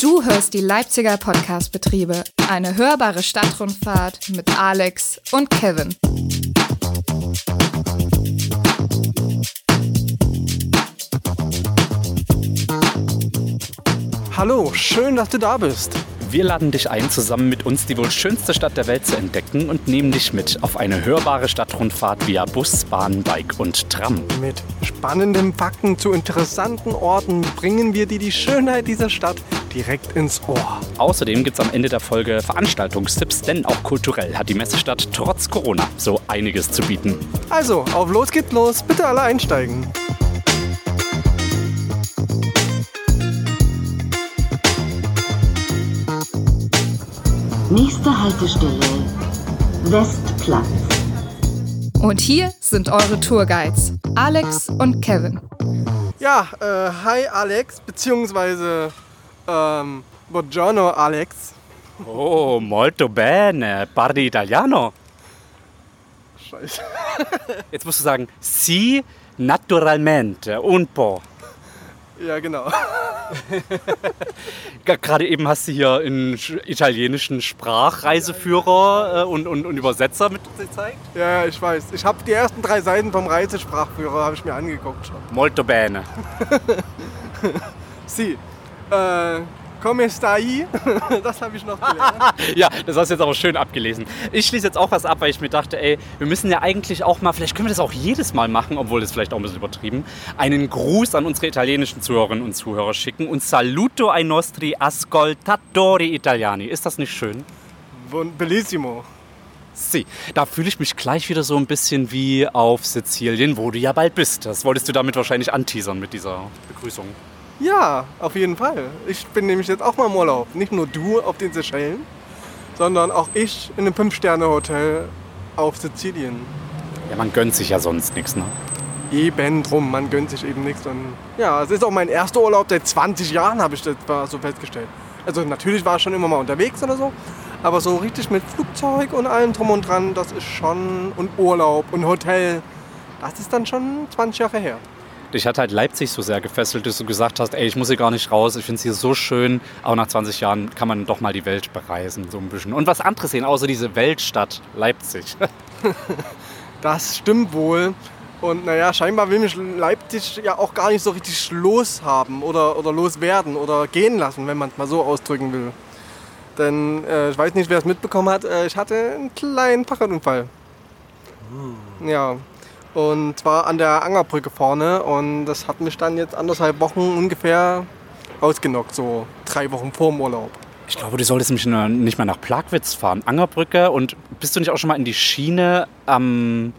Du hörst die Leipziger Podcast-Betriebe, eine hörbare Stadtrundfahrt mit Alex und Kevin. Hallo, schön, dass du da bist. Wir laden dich ein, zusammen mit uns die wohl schönste Stadt der Welt zu entdecken und nehmen dich mit auf eine hörbare Stadtrundfahrt via Bus, Bahn, Bike und Tram. Mit spannenden Fakten zu interessanten Orten bringen wir dir die Schönheit dieser Stadt direkt ins Ohr. Außerdem gibt es am Ende der Folge Veranstaltungstipps, denn auch kulturell hat die Messestadt trotz Corona so einiges zu bieten. Also, auf los geht's los, bitte alle einsteigen. Nächste Haltestelle Westplatz. Und hier sind eure Tourguides, Alex und Kevin. Ja, äh, hi Alex, beziehungsweise ähm, Buongiorno Alex. Oh, molto bene, parli italiano. Scheiße. Jetzt musst du sagen, si naturalmente, un po'. Ja, genau. Gerade eben hast du hier einen sch- italienischen Sprachreiseführer äh, und, und, und Übersetzer mit gezeigt. Ja, ich weiß. Ich habe die ersten drei Seiten vom Reisesprachführer habe ich mir angeguckt schon. Molto bene. Si. Äh, come stai? Das habe ich noch gelernt. Ja, das hast du jetzt aber schön abgelesen. Ich schließe jetzt auch was ab, weil ich mir dachte, ey, wir müssen ja eigentlich auch mal, vielleicht können wir das auch jedes Mal machen, obwohl das vielleicht auch ein bisschen übertrieben, einen Gruß an unsere italienischen Zuhörerinnen und Zuhörer schicken und saluto ai nostri ascoltatori italiani. Ist das nicht schön? Bellissimo. Si, da fühle ich mich gleich wieder so ein bisschen wie auf Sizilien, wo du ja bald bist. Das wolltest du damit wahrscheinlich anteasern mit dieser Begrüßung. Ja, auf jeden Fall. Ich bin nämlich jetzt auch mal im Urlaub. Nicht nur du auf den Seychellen, sondern auch ich in einem Fünf-Sterne-Hotel auf Sizilien. Ja, man gönnt sich ja sonst nichts, ne? Eben drum, man gönnt sich eben nichts. Und ja, es ist auch mein erster Urlaub seit 20 Jahren, habe ich das so festgestellt. Also natürlich war ich schon immer mal unterwegs oder so, aber so richtig mit Flugzeug und allem drum und dran, das ist schon, und Urlaub und Hotel, das ist dann schon 20 Jahre her. Dich hat halt Leipzig so sehr gefesselt, dass du gesagt hast, ey, ich muss hier gar nicht raus, ich finde es hier so schön. Aber nach 20 Jahren kann man doch mal die Welt bereisen, so ein bisschen. Und was anderes sehen, außer diese Weltstadt Leipzig. Das stimmt wohl. Und naja, scheinbar will mich Leipzig ja auch gar nicht so richtig loshaben oder, oder loswerden oder gehen lassen, wenn man es mal so ausdrücken will. Denn äh, ich weiß nicht, wer es mitbekommen hat, äh, ich hatte einen kleinen Fahrradunfall. Ja, und zwar an der Angerbrücke vorne und das hat mich dann jetzt anderthalb Wochen ungefähr ausgenockt, so drei Wochen vor dem Urlaub. Ich glaube, du solltest mich nicht mal nach Plagwitz fahren. Angerbrücke und bist du nicht auch schon mal in die Schiene am,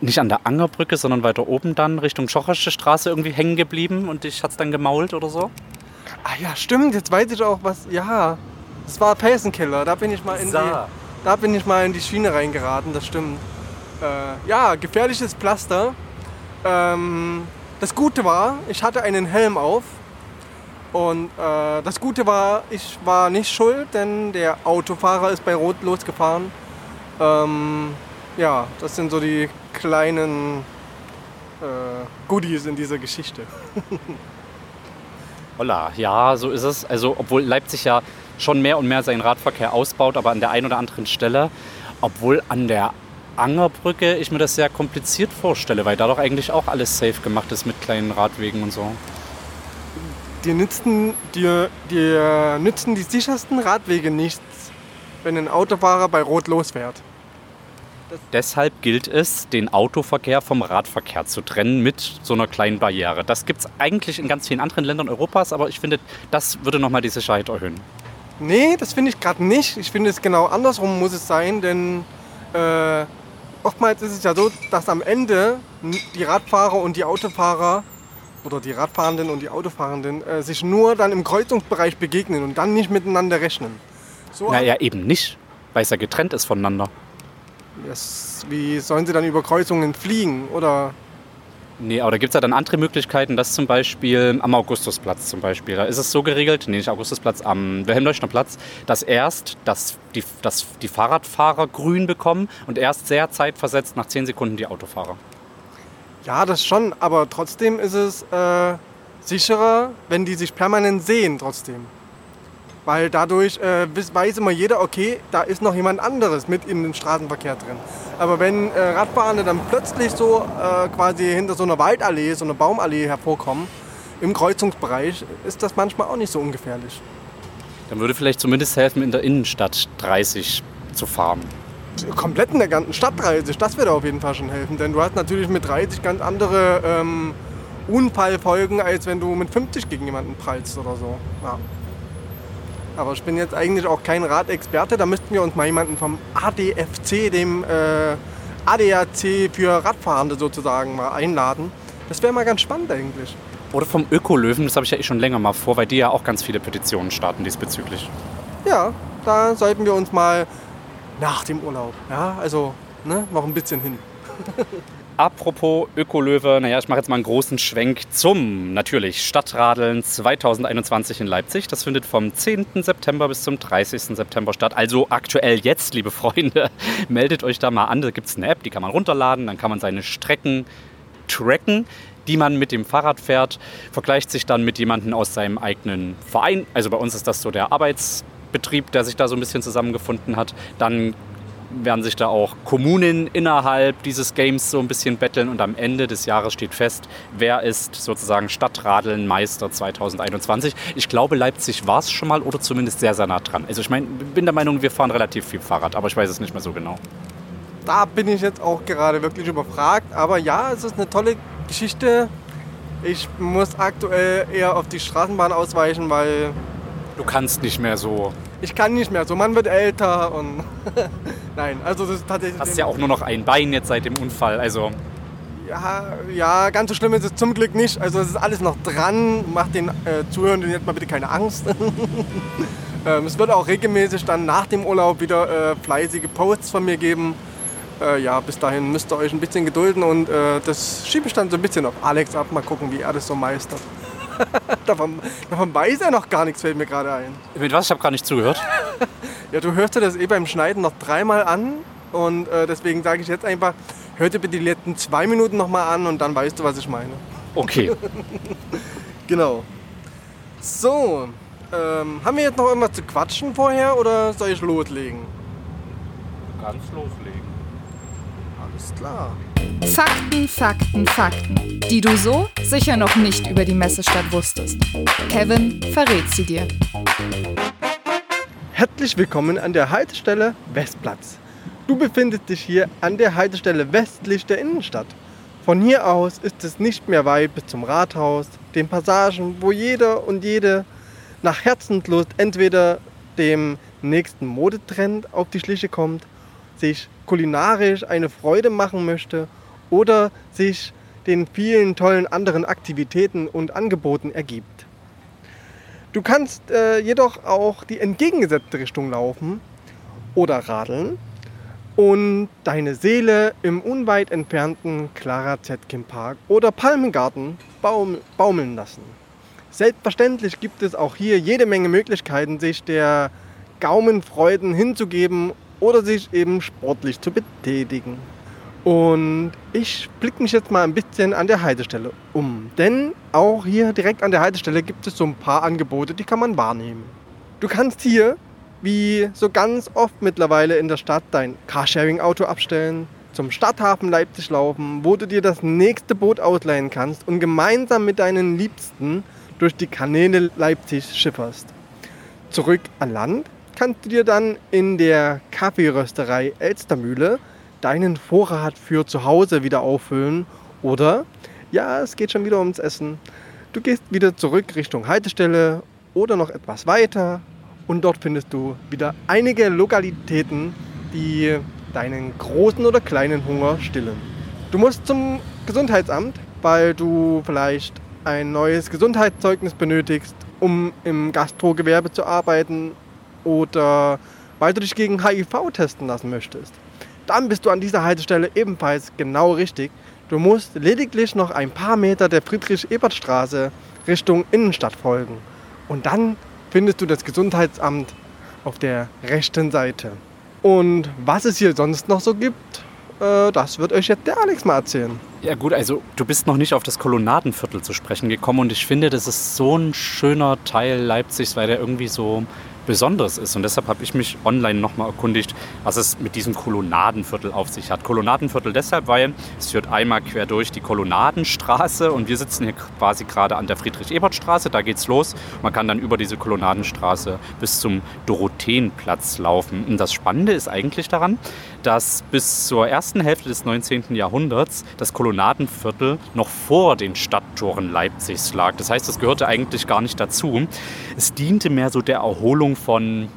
nicht an der Angerbrücke, sondern weiter oben dann Richtung Schochersche Straße irgendwie hängen geblieben und dich hat's dann gemault oder so? Ah ja, stimmt, jetzt weiß ich auch was, ja, das war Felsenkeller, da bin ich mal in die... Da bin ich mal in die Schiene reingeraten, das stimmt. Äh, ja, gefährliches Pflaster. Ähm, das Gute war, ich hatte einen Helm auf. Und äh, das Gute war, ich war nicht schuld, denn der Autofahrer ist bei Rot losgefahren. Ähm, ja, das sind so die kleinen äh, Goodies in dieser Geschichte. Holla, ja, so ist es. Also, obwohl Leipzig ja schon mehr und mehr seinen Radverkehr ausbaut, aber an der einen oder anderen Stelle, obwohl an der Angerbrücke ich mir das sehr kompliziert vorstelle, weil da doch eigentlich auch alles safe gemacht ist mit kleinen Radwegen und so. Die nützen die, die, nützen die sichersten Radwege nichts, wenn ein Autofahrer bei Rot losfährt. Deshalb gilt es, den Autoverkehr vom Radverkehr zu trennen mit so einer kleinen Barriere. Das gibt es eigentlich in ganz vielen anderen Ländern Europas, aber ich finde, das würde nochmal die Sicherheit erhöhen. Nee, das finde ich gerade nicht. Ich finde es genau andersrum muss es sein, denn äh, oftmals ist es ja so, dass am Ende die Radfahrer und die Autofahrer oder die Radfahrenden und die Autofahrenden äh, sich nur dann im Kreuzungsbereich begegnen und dann nicht miteinander rechnen. So, Naja, eben nicht, weil es ja getrennt ist voneinander. das, wie sollen sie dann über Kreuzungen fliegen? Oder Nee, aber da gibt es ja dann andere Möglichkeiten, dass zum Beispiel am Augustusplatz zum Beispiel, da ist es so geregelt, nee, nicht Augustusplatz, am Wilhelm-Leuschner Platz, dass erst das, die, dass die Fahrradfahrer grün bekommen und erst sehr zeitversetzt nach 10 Sekunden die Autofahrer. ja, das schon, aber trotzdem ist es äh, sicherer, wenn die sich permanent sehen trotzdem. Weil dadurch äh, weiß immer jeder, okay, da ist noch jemand anderes mit in den Straßenverkehr drin. Aber wenn äh, Radfahrende dann plötzlich so äh, quasi hinter so einer Waldallee, so einer Baumallee hervorkommen, im Kreuzungsbereich, ist das manchmal auch nicht so ungefährlich. Dann würde vielleicht zumindest helfen, in der Innenstadt 30 zu fahren. Komplett in der ganzen Stadt 30, das würde auf jeden Fall schon helfen. Denn du hast natürlich mit 30 ganz andere ähm, Unfallfolgen, als wenn du mit 50 gegen jemanden prallst oder so. Ja. Aber ich bin jetzt eigentlich auch kein Radexperte. Da müssten wir uns mal jemanden vom ADFC, dem äh, ADAC für Radfahrende sozusagen, mal einladen. Das wäre mal ganz spannend eigentlich. Oder vom Ökolöwen, das habe ich ja eh schon länger mal vor, weil die ja auch ganz viele Petitionen starten diesbezüglich. Ja, da sollten wir uns mal nach dem Urlaub, ja, also ne, noch ein bisschen hin. Apropos Ökolöwe, naja, ich mache jetzt mal einen großen Schwenk zum natürlich Stadtradeln 2021 in Leipzig. Das findet vom 10. September bis zum 30. September statt. Also aktuell jetzt, liebe Freunde, meldet euch da mal an. Da gibt es eine App, die kann man runterladen, dann kann man seine Strecken tracken die man mit dem Fahrrad fährt, vergleicht sich dann mit jemandem aus seinem eigenen Verein. Also bei uns ist das so der Arbeitsbetrieb, der sich da so ein bisschen zusammengefunden hat. Dann werden sich da auch Kommunen innerhalb dieses Games so ein bisschen betteln und am Ende des Jahres steht fest, wer ist sozusagen Stadtradelnmeister 2021. Ich glaube, Leipzig war es schon mal oder zumindest sehr, sehr nah dran. Also ich meine, bin der Meinung, wir fahren relativ viel Fahrrad, aber ich weiß es nicht mehr so genau. Da bin ich jetzt auch gerade wirklich überfragt, aber ja, es ist eine tolle Geschichte. Ich muss aktuell eher auf die Straßenbahn ausweichen, weil... Du kannst nicht mehr so ich kann nicht mehr. So, man wird älter und. Nein, also das ist tatsächlich. Hast ja auch nur noch ein Bein jetzt seit dem Unfall, also. Ja, ja, ganz so schlimm ist es zum Glück nicht. Also es ist alles noch dran. Macht den äh, Zuhörenden jetzt mal bitte keine Angst. ähm, es wird auch regelmäßig dann nach dem Urlaub wieder äh, fleißige Posts von mir geben. Äh, ja, bis dahin müsst ihr euch ein bisschen gedulden und äh, das schiebe ich dann so ein bisschen auf Alex ab. Mal gucken, wie er das so meistert. davon, davon weiß er noch gar nichts, fällt mir gerade ein. Mit was? Ich habe gar nicht zugehört. ja, du hörst dir das eh beim Schneiden noch dreimal an und äh, deswegen sage ich jetzt einfach, hör dir bitte die letzten zwei Minuten nochmal an und dann weißt du, was ich meine. Okay. genau. So, ähm, haben wir jetzt noch irgendwas zu quatschen vorher oder soll ich loslegen? Ganz loslegen. Alles klar. Fakten, Fakten, Fakten, die du so sicher noch nicht über die Messestadt wusstest. Kevin verrät sie dir. Herzlich willkommen an der Haltestelle Westplatz. Du befindest dich hier an der Haltestelle westlich der Innenstadt. Von hier aus ist es nicht mehr weit bis zum Rathaus, den Passagen, wo jeder und jede nach Herzenslust entweder dem nächsten Modetrend auf die Schliche kommt, sich kulinarisch eine Freude machen möchte oder sich den vielen tollen anderen Aktivitäten und Angeboten ergibt. Du kannst äh, jedoch auch die entgegengesetzte Richtung laufen oder radeln und deine Seele im unweit entfernten Clara Zetkin Park oder Palmengarten baum baumeln lassen. Selbstverständlich gibt es auch hier jede Menge Möglichkeiten, sich der Gaumenfreuden hinzugeben oder sich eben sportlich zu betätigen. Und ich blicke mich jetzt mal ein bisschen an der Haltestelle um. Denn auch hier direkt an der Haltestelle gibt es so ein paar Angebote, die kann man wahrnehmen. Du kannst hier, wie so ganz oft mittlerweile in der Stadt, dein Carsharing-Auto abstellen, zum Stadthafen Leipzig laufen, wo du dir das nächste Boot ausleihen kannst und gemeinsam mit deinen Liebsten durch die Kanäle Leipzig schifferst. Zurück an Land kannst du dir dann in der Kaffeerösterei Elstermühle deinen Vorrat für zu Hause wieder auffüllen. Oder, ja, es geht schon wieder ums Essen. Du gehst wieder zurück Richtung Haltestelle oder noch etwas weiter und dort findest du wieder einige Lokalitäten, die deinen großen oder kleinen Hunger stillen. Du musst zum Gesundheitsamt, weil du vielleicht ein neues Gesundheitszeugnis benötigst, um im Gastrogewerbe zu arbeiten oder weil du dich gegen HIV testen lassen möchtest dann bist du an dieser Haltestelle ebenfalls genau richtig. Du musst lediglich noch ein paar Meter der Friedrich-Ebert-Straße Richtung Innenstadt folgen. Und dann findest du das Gesundheitsamt auf der rechten Seite. Und was es hier sonst noch so gibt, äh, das wird euch jetzt der Alex mal erzählen. Ja gut, also du bist noch nicht auf das Kolonnadenviertel zu sprechen gekommen und ich finde, das ist so ein schöner Teil Leipzigs, weil der irgendwie so Besonderes ist. Und deshalb habe ich mich online nochmal erkundigt, was es mit diesem Kolonnadenviertel auf sich hat. Kolonnadenviertel deshalb, weil es führt einmal quer durch die Kolonnadenstraße und wir sitzen hier quasi gerade an der Friedrich-Ebert-Straße. Da geht's los. Man kann dann über diese Kolonnadenstraße bis zum Dorotheenplatz laufen. Und das Spannende ist eigentlich daran, dass bis zur ersten Hälfte des 19. Jahrhunderts das Kolonnadenviertel noch vor den Stadttoren Leipzigs lag. Das heißt, es gehörte eigentlich gar nicht dazu. Es diente mehr so der Erholung von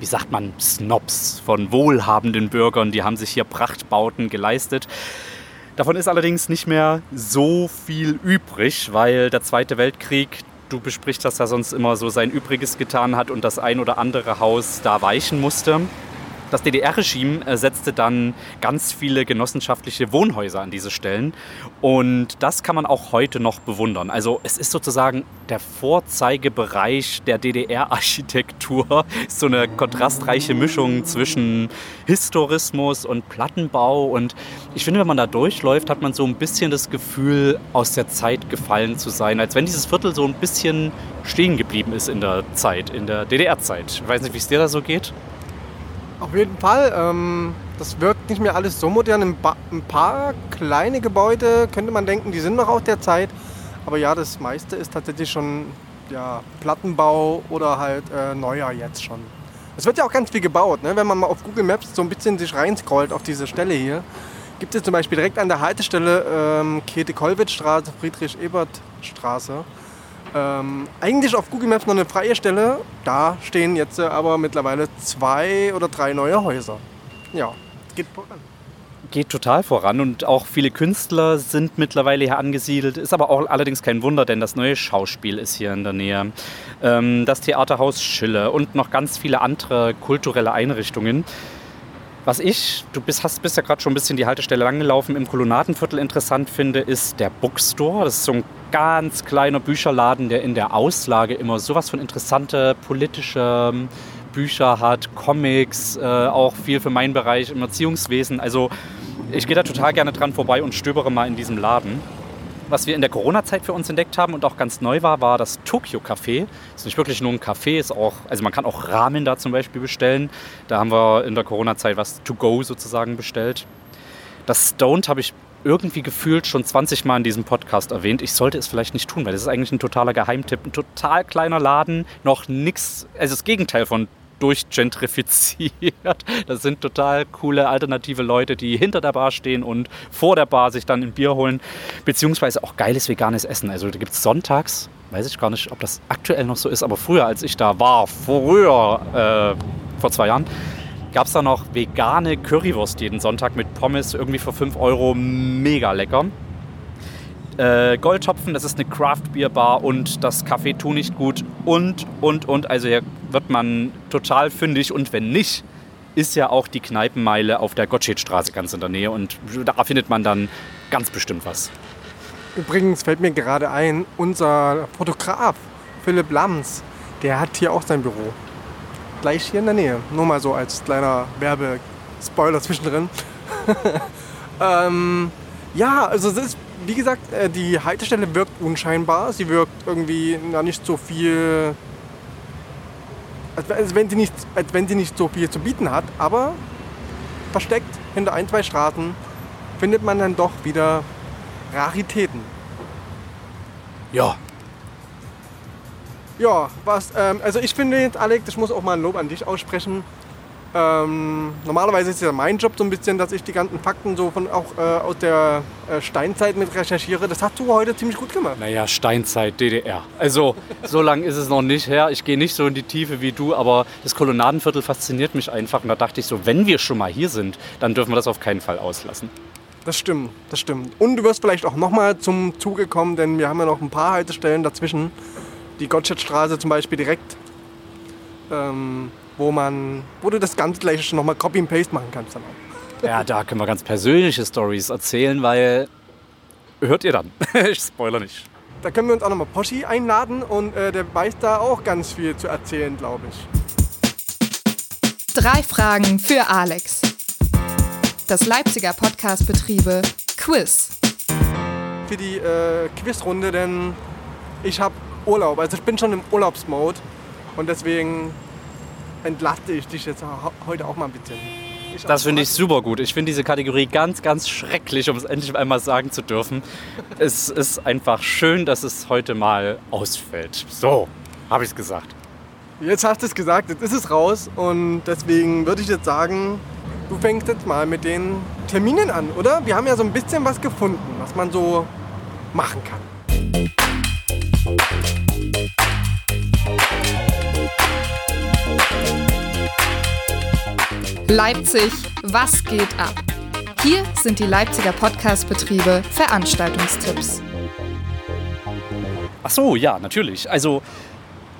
wie sagt man, Snobs, von wohlhabenden Bürgern, die haben sich hier Prachtbauten geleistet. Davon ist allerdings nicht mehr so viel übrig, weil der Zweite Weltkrieg, du besprichst, dass er sonst immer so sein Übriges getan hat und das ein oder andere Haus da weichen musste. Das DDR-Regime äh, setzte dann ganz viele genossenschaftliche Wohnhäuser an diese Stellen. Und das kann man auch heute noch bewundern. Also es ist sozusagen der Vorzeigebereich der DDR-Architektur. So eine kontrastreiche Mischung zwischen Historismus und Plattenbau. Und ich finde, wenn man da durchläuft, hat man so ein bisschen das Gefühl, aus der Zeit gefallen zu sein. Als wenn dieses Viertel so ein bisschen stehen geblieben ist in der Zeit, in der DDR-Zeit. Ich weiß nicht, wie es dir da so geht. Auf jeden Fall. Ähm, das wirkt nicht mehr alles so modern. Ein, ein, paar kleine Gebäude könnte man denken, die sind noch aus der Zeit. Aber ja, das meiste ist tatsächlich schon ja, Plattenbau oder halt äh, neuer jetzt schon. Es wird ja auch ganz viel gebaut. Ne? Wenn man mal auf Google Maps so ein bisschen sich reinscrollt auf diese Stelle hier, gibt es zum Beispiel direkt an der Haltestelle ähm, Käthe-Kollwitz-Straße, Friedrich-Ebert-Straße ähm, eigentlich auf Google Maps noch eine freie Stelle. Da stehen jetzt äh, aber mittlerweile zwei oder drei neue Häuser. Ja, geht voran. Geht total voran und auch viele Künstler sind mittlerweile hier angesiedelt. Ist aber auch allerdings kein Wunder, denn das neue Schauspiel ist hier in der Nähe. Ähm, das Theaterhaus Schille und noch ganz viele andere kulturelle Einrichtungen. Was ich, du bist, hast, bist ja gerade schon ein bisschen die Haltestelle langgelaufen, im Kolonnadenviertel interessant finde, ist der Bookstore. Das ist so ein ganz kleiner Bücherladen, der in der Auslage immer sowas von interessante politische ähm, Bücher hat, Comics, äh, auch viel für meinen Bereich im Erziehungswesen. Also ich gehe da total gerne dran vorbei und stöbere mal in diesem Laden. Was wir in der Corona-Zeit für uns entdeckt haben und auch ganz neu war, war das Tokyo Café. Ist nicht wirklich nur ein Café, ist auch, also man kann auch Ramen da zum Beispiel bestellen. Da haben wir in der Corona-Zeit was to go sozusagen bestellt. Das Stoned habe ich irgendwie gefühlt schon 20 Mal in diesem Podcast erwähnt. Ich sollte es vielleicht nicht tun, weil das ist eigentlich ein totaler Geheimtipp. Ein total kleiner Laden, noch nichts, also das Gegenteil von durchgentrifiziert. Das sind total coole alternative Leute, die hinter der Bar stehen und vor der Bar sich dann ein Bier holen. Beziehungsweise auch geiles veganes Essen. Also da gibt es sonntags, weiß ich gar nicht, ob das aktuell noch so ist, aber früher, als ich da war, früher, äh, vor zwei Jahren, gab es da noch vegane Currywurst jeden Sonntag mit Pommes, irgendwie für 5 Euro. Mega lecker. Äh, Goldtopfen, das ist eine Craft Beer Bar und das Café Tu nicht gut und, und, und. Also hier wird man total fündig und wenn nicht, ist ja auch die Kneipenmeile auf der Gottschedstraße ganz in der Nähe und da findet man dann ganz bestimmt was. Übrigens fällt mir gerade ein, unser Fotograf Philipp Lams, der hat hier auch sein Büro. Gleich hier in der Nähe. Nur mal so als kleiner Werbespoiler zwischendrin. ähm, ja, also es ist wie gesagt, äh, die Haltestelle wirkt unscheinbar. Sie wirkt irgendwie na, nicht so viel. Als wenn, sie nicht, als wenn sie nicht so viel zu bieten hat. Aber versteckt hinter ein, zwei Straßen findet man dann doch wieder Raritäten. Ja. Ja, was, ähm, also ich finde jetzt, Alex, ich muss auch mal ein Lob an dich aussprechen. Ähm, normalerweise ist ja mein Job so ein bisschen, dass ich die ganzen Fakten so von auch äh, aus der äh, Steinzeit mit recherchiere. Das hast du heute ziemlich gut gemacht. Naja, Steinzeit, DDR. Also so lange ist es noch nicht her. Ich gehe nicht so in die Tiefe wie du, aber das Kolonnadenviertel fasziniert mich einfach. Und da dachte ich so, wenn wir schon mal hier sind, dann dürfen wir das auf keinen Fall auslassen. Das stimmt, das stimmt. Und du wirst vielleicht auch nochmal zum Zuge kommen, denn wir haben ja noch ein paar Haltestellen dazwischen. Die Gottschedstraße zum Beispiel direkt. Ähm, wo man, wo du das ganz gleiche nochmal Copy and Paste machen kannst dann auch. Ja, da können wir ganz persönliche Stories erzählen, weil hört ihr dann. ich spoiler nicht. Da können wir uns auch nochmal Poschi einladen und äh, der weiß da auch ganz viel zu erzählen, glaube ich. Drei Fragen für Alex. Das Leipziger Podcast-Betriebe Quiz. Für die äh, Quizrunde, denn ich habe Urlaub. Also ich bin schon im Urlaubsmode und deswegen entlaste ich dich jetzt heute auch mal ein bisschen. Ich das finde ich super gut. Ich finde diese Kategorie ganz, ganz schrecklich, um es endlich einmal sagen zu dürfen. es ist einfach schön, dass es heute mal ausfällt. So, habe ich es gesagt. Jetzt hast du es gesagt, jetzt ist es raus und deswegen würde ich jetzt sagen, du fängst jetzt mal mit den Terminen an, oder? Wir haben ja so ein bisschen was gefunden, was man so machen kann. Leipzig, was geht ab? Hier sind die Leipziger Podcastbetriebe Veranstaltungstipps. Ach so, ja, natürlich. Also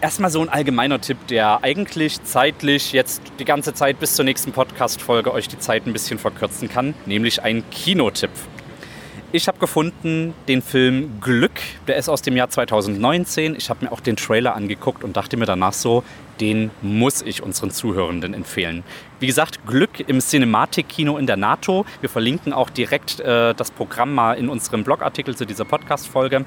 erstmal so ein allgemeiner Tipp, der eigentlich zeitlich jetzt die ganze Zeit bis zur nächsten Podcast-Folge euch die Zeit ein bisschen verkürzen kann, nämlich ein Kinotipp. Ich habe gefunden den Film Glück, der ist aus dem Jahr 2019. Ich habe mir auch den Trailer angeguckt und dachte mir danach so, den muss ich unseren Zuhörenden empfehlen. Wie gesagt, Glück im Cinematic-Kino in der NATO. Wir verlinken auch direkt äh, das Programm mal in unserem Blogartikel zu dieser Podcast-Folge.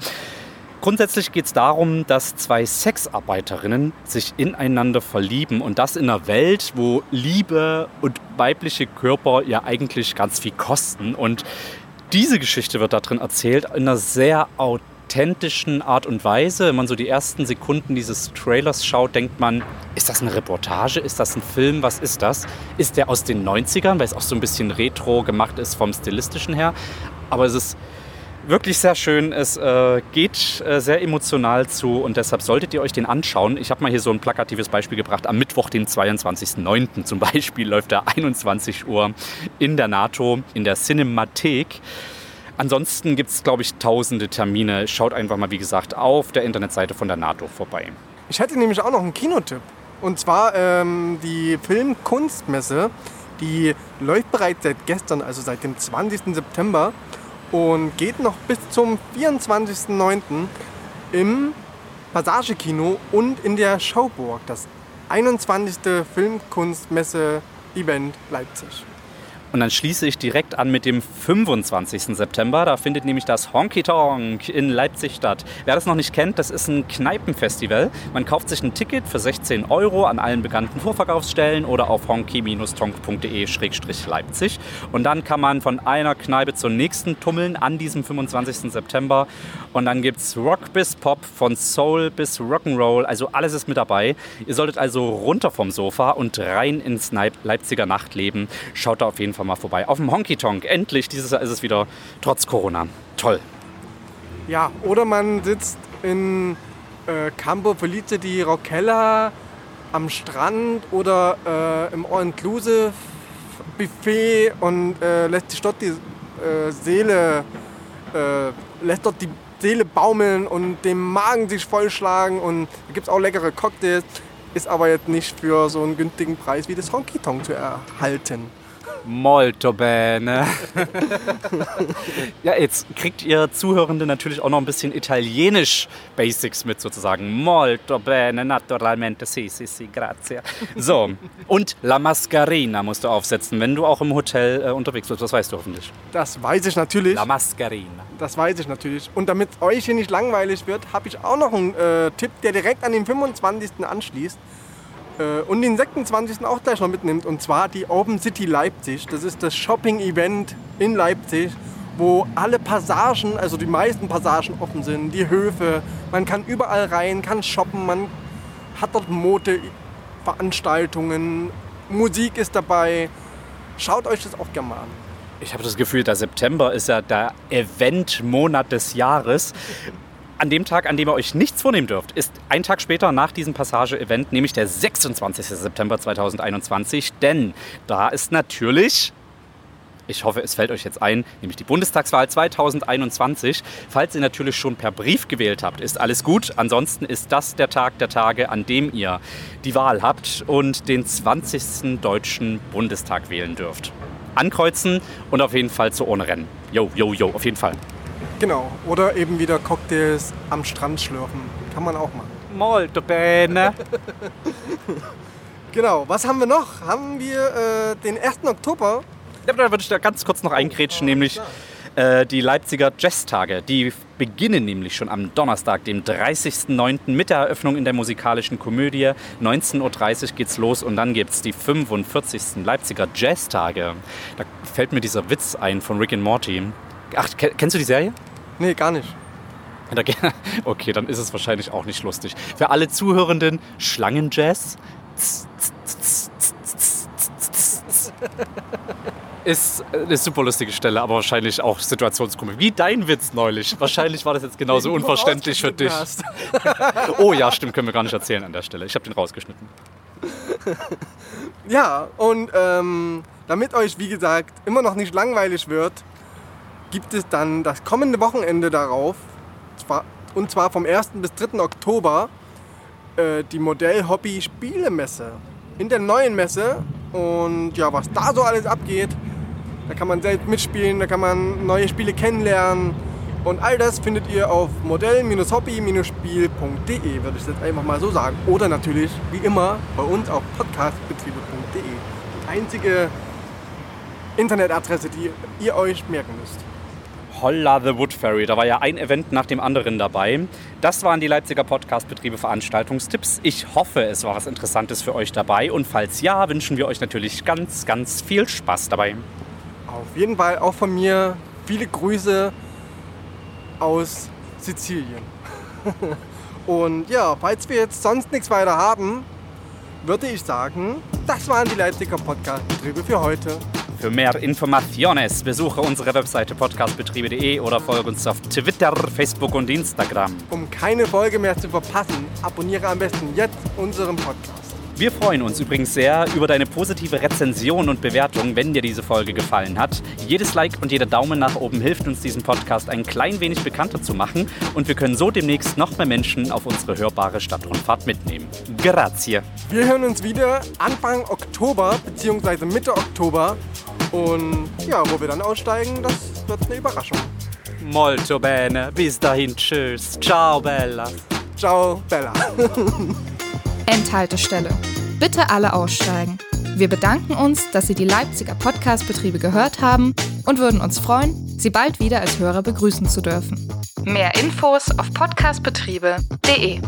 Grundsätzlich geht es darum, dass zwei Sexarbeiterinnen sich ineinander verlieben und das in einer Welt, wo Liebe und weibliche Körper ja eigentlich ganz viel kosten. Und diese Geschichte wird da drin erzählt in einer sehr authentischen Art und Weise. Wenn man so die ersten Sekunden dieses Trailers schaut, denkt man, ist das eine Reportage? Ist das ein Film? Was ist das? Ist der aus den 90ern, weil es auch so ein bisschen retro gemacht ist vom stilistischen her. Aber es ist wirklich sehr schön. Es äh, geht äh, sehr emotional zu und deshalb solltet ihr euch den anschauen. Ich habe mal hier so ein plakatives Beispiel gebracht. Am Mittwoch, den 22.09. zum Beispiel, läuft er 21 Uhr in der NATO, in der Cinemathek. Ansonsten gibt es, glaube ich, tausende Termine. Schaut einfach mal, wie gesagt, auf der Internetseite von der NATO vorbei. Ich hätte nämlich auch noch einen Kinotipp. Und zwar ähm, die Filmkunstmesse. Die läuft bereits seit gestern, also seit dem 20. September und geht noch bis zum 24.09. im Passagekino und in der Schauburg, das 21. Filmkunstmesse-Event Leipzig. Und dann schließe ich direkt an mit dem 25. September. Da findet nämlich das Honky Tonk in Leipzig statt. Wer das noch nicht kennt, das ist ein Kneipenfestival. Man kauft sich ein Ticket für 16 Euro an allen bekannten Vorverkaufsstellen oder auf honky-tonk.de-leipzig. Und dann kann man von einer Kneipe zur nächsten tummeln an diesem 25. September. Und dann gibt es Rock bis Pop, von Soul bis Rock'n'Roll. Also alles ist mit dabei. Ihr solltet also runter vom Sofa und rein ins Leipziger Nachtleben. Schaut da auf jeden Fall einfach mal vorbei. Auf dem Honky Tonk. Endlich, dieses Jahr ist es wieder trotz Corona. Toll. Ja, oder man sitzt in äh, Campo Felice di Roccella am Strand oder äh, im All-Inclusive Buffet und äh, lässt sich dort die äh, Seele, äh, lässt dort die Seele baumeln und dem Magen sich vollschlagen und da gibt es auch leckere Cocktails, ist aber jetzt nicht für so einen günstigen Preis wie das Honky Tonk zu erhalten. Molto bene. ja, jetzt kriegt ihr Zuhörende natürlich auch noch ein bisschen italienisch Basics mit sozusagen. Molto bene, naturalmente, sì, sì, sì, grazie. So, und La Mascarina musst du aufsetzen, wenn du auch im Hotel äh, unterwegs bist. Das weißt du hoffentlich. Das weiß ich natürlich. La Mascarina. Das weiß ich natürlich. Und damit euch hier nicht langweilig wird, habe ich auch noch einen äh, Tipp, der direkt an den 25. anschließt. Äh, und den 26. auch gleich noch mitnimmt. Und zwar die Open City Leipzig. Das ist das Shopping-Event in Leipzig, wo alle Passagen, also die meisten Passagen offen sind, die Höfe. Man kann überall rein, kann shoppen, man hat dort Mode, Veranstaltungen, Musik ist dabei. Schaut euch das auch gerne mal an. Ich habe das Gefühl, der September ist ja der Eventmonat des Jahres an dem Tag, an dem ihr euch nichts vornehmen dürft, ist ein Tag später nach diesem Passage-Event, nämlich der 26. September 2021. Denn da ist natürlich ich hoffe, es fällt euch jetzt ein, nämlich die Bundestagswahl 2021. Falls ihr natürlich schon per Brief gewählt habt, ist alles gut. Ansonsten ist das der Tag der Tage, an dem ihr die Wahl habt und den 20. Deutschen Bundestag wählen dürft. Ankreuzen und auf jeden Fall zu ohne Rennen. Jo, jo, jo, auf jeden Fall. Genau. Oder eben wieder Cocktails am Strand schlürfen. Kann man auch machen. Molto bene. genau. Was haben wir noch? Haben wir äh, den 1. Oktober. Ja, da würde ich da ganz kurz noch eingrätschen, nämlich Äh, die Leipziger Jazztage, die beginnen nämlich schon am Donnerstag, dem 30.09. mit der Eröffnung in der musikalischen Komödie. 19.30 Uhr geht's los und dann gibt es die 45. Leipziger Jazztage. Da fällt mir dieser Witz ein von Rick and Morty. Ach, kennst du die Serie? Nee, gar nicht. Okay, dann ist es wahrscheinlich auch nicht lustig. Für alle Zuhörenden, Schlangenjazz. Ist eine super lustige Stelle, aber wahrscheinlich auch Situationskomik. Wie dein Witz neulich. Wahrscheinlich war das jetzt genauso unverständlich für dich. oh ja, stimmt, können wir gar nicht erzählen an der Stelle. Ich habe den rausgeschnitten. Ja, und ähm, damit euch, wie gesagt, immer noch nicht langweilig wird, gibt es dann das kommende Wochenende darauf, und zwar vom 1. bis 3. Oktober, äh, die Modell-Hobby-Spielemesse. In der neuen Messe. Und ja, was da so alles abgeht, da kann man selbst mitspielen, da kann man neue Spiele kennenlernen. Und all das findet ihr auf modell-hobby-spiel.de, würde ich jetzt einfach mal so sagen. Oder natürlich, wie immer, bei uns auf podcastbetriebe.de. Die einzige Internetadresse, die ihr euch merken müsst. Holla the Wood Fairy. Da war ja ein Event nach dem anderen dabei. Das waren die Leipziger Podcast-Betriebe Veranstaltungstipps. Ich hoffe, es war was Interessantes für euch dabei. Und falls ja, wünschen wir euch natürlich ganz, ganz viel Spaß dabei. Auf jeden Fall auch von mir viele Grüße aus Sizilien. Und ja, falls wir jetzt sonst nichts weiter haben, würde ich sagen, das waren die Leipziger Podcast-Betriebe für heute. Für mehr Informationen besuche unsere Webseite podcastbetriebe.de oder folge uns auf Twitter, Facebook und Instagram. Um keine Folge mehr zu verpassen, abonniere am besten jetzt unseren Podcast. Wir freuen uns übrigens sehr über deine positive Rezension und Bewertung, wenn dir diese Folge gefallen hat. Jedes Like und jeder Daumen nach oben hilft uns, diesen Podcast ein klein wenig bekannter zu machen und wir können so demnächst noch mehr Menschen auf unsere hörbare Stadtrundfahrt mitnehmen. Grazie. Wir hören uns wieder Anfang Oktober bzw. Mitte Oktober und ja, wo wir dann aussteigen, das wird eine Überraschung. Molto bene. Bis dahin, tschüss. Ciao, Bella. Ciao, Bella. Endhaltestelle. Bitte alle aussteigen. Wir bedanken uns, dass Sie die Leipziger Podcastbetriebe gehört haben und würden uns freuen, Sie bald wieder als Hörer begrüßen zu dürfen. Mehr Infos auf podcastbetriebe.de.